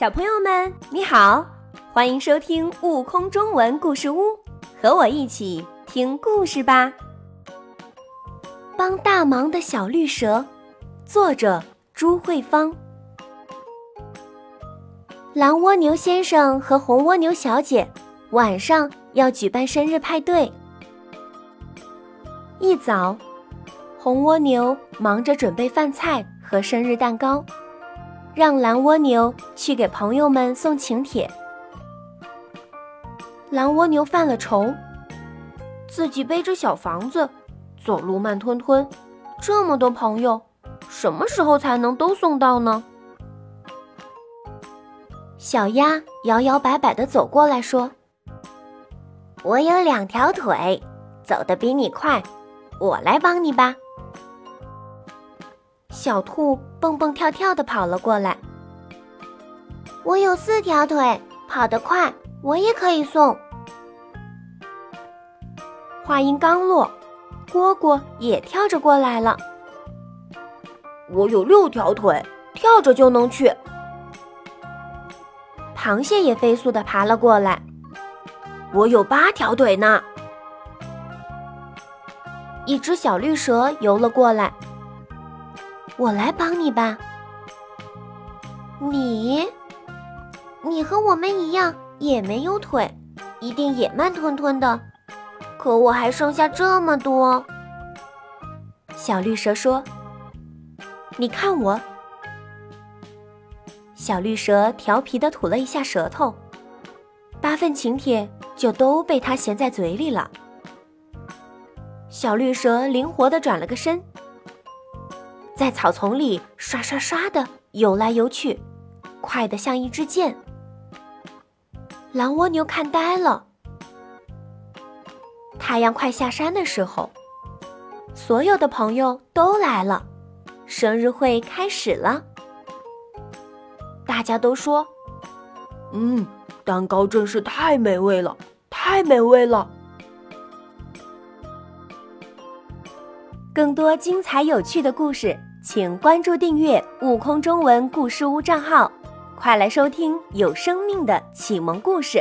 小朋友们，你好，欢迎收听《悟空中文故事屋》，和我一起听故事吧。帮大忙的小绿蛇，作者朱慧芳。蓝蜗牛先生和红蜗牛小姐晚上要举办生日派对。一早，红蜗牛忙着准备饭菜和生日蛋糕。让蓝蜗牛去给朋友们送请帖。蓝蜗牛犯了愁，自己背着小房子，走路慢吞吞，这么多朋友，什么时候才能都送到呢？小鸭摇摇摆摆地走过来说：“我有两条腿，走得比你快，我来帮你吧。”小兔蹦蹦跳跳地跑了过来。我有四条腿，跑得快，我也可以送。话音刚落，蝈蝈也跳着过来了。我有六条腿，跳着就能去。螃蟹也飞速地爬了过来。我有八条腿呢。一只小绿蛇游了过来。我来帮你吧。你，你和我们一样也没有腿，一定也慢吞吞的。可我还剩下这么多。小绿蛇说：“你看我。”小绿蛇调皮的吐了一下舌头，八份请帖就都被它衔在嘴里了。小绿蛇灵活的转了个身。在草丛里刷刷刷的游来游去，快得像一支箭。蓝蜗牛看呆了。太阳快下山的时候，所有的朋友都来了，生日会开始了。大家都说：“嗯，蛋糕真是太美味了，太美味了。”更多精彩有趣的故事。请关注订阅“悟空中文故事屋”账号，快来收听有生命的启蒙故事。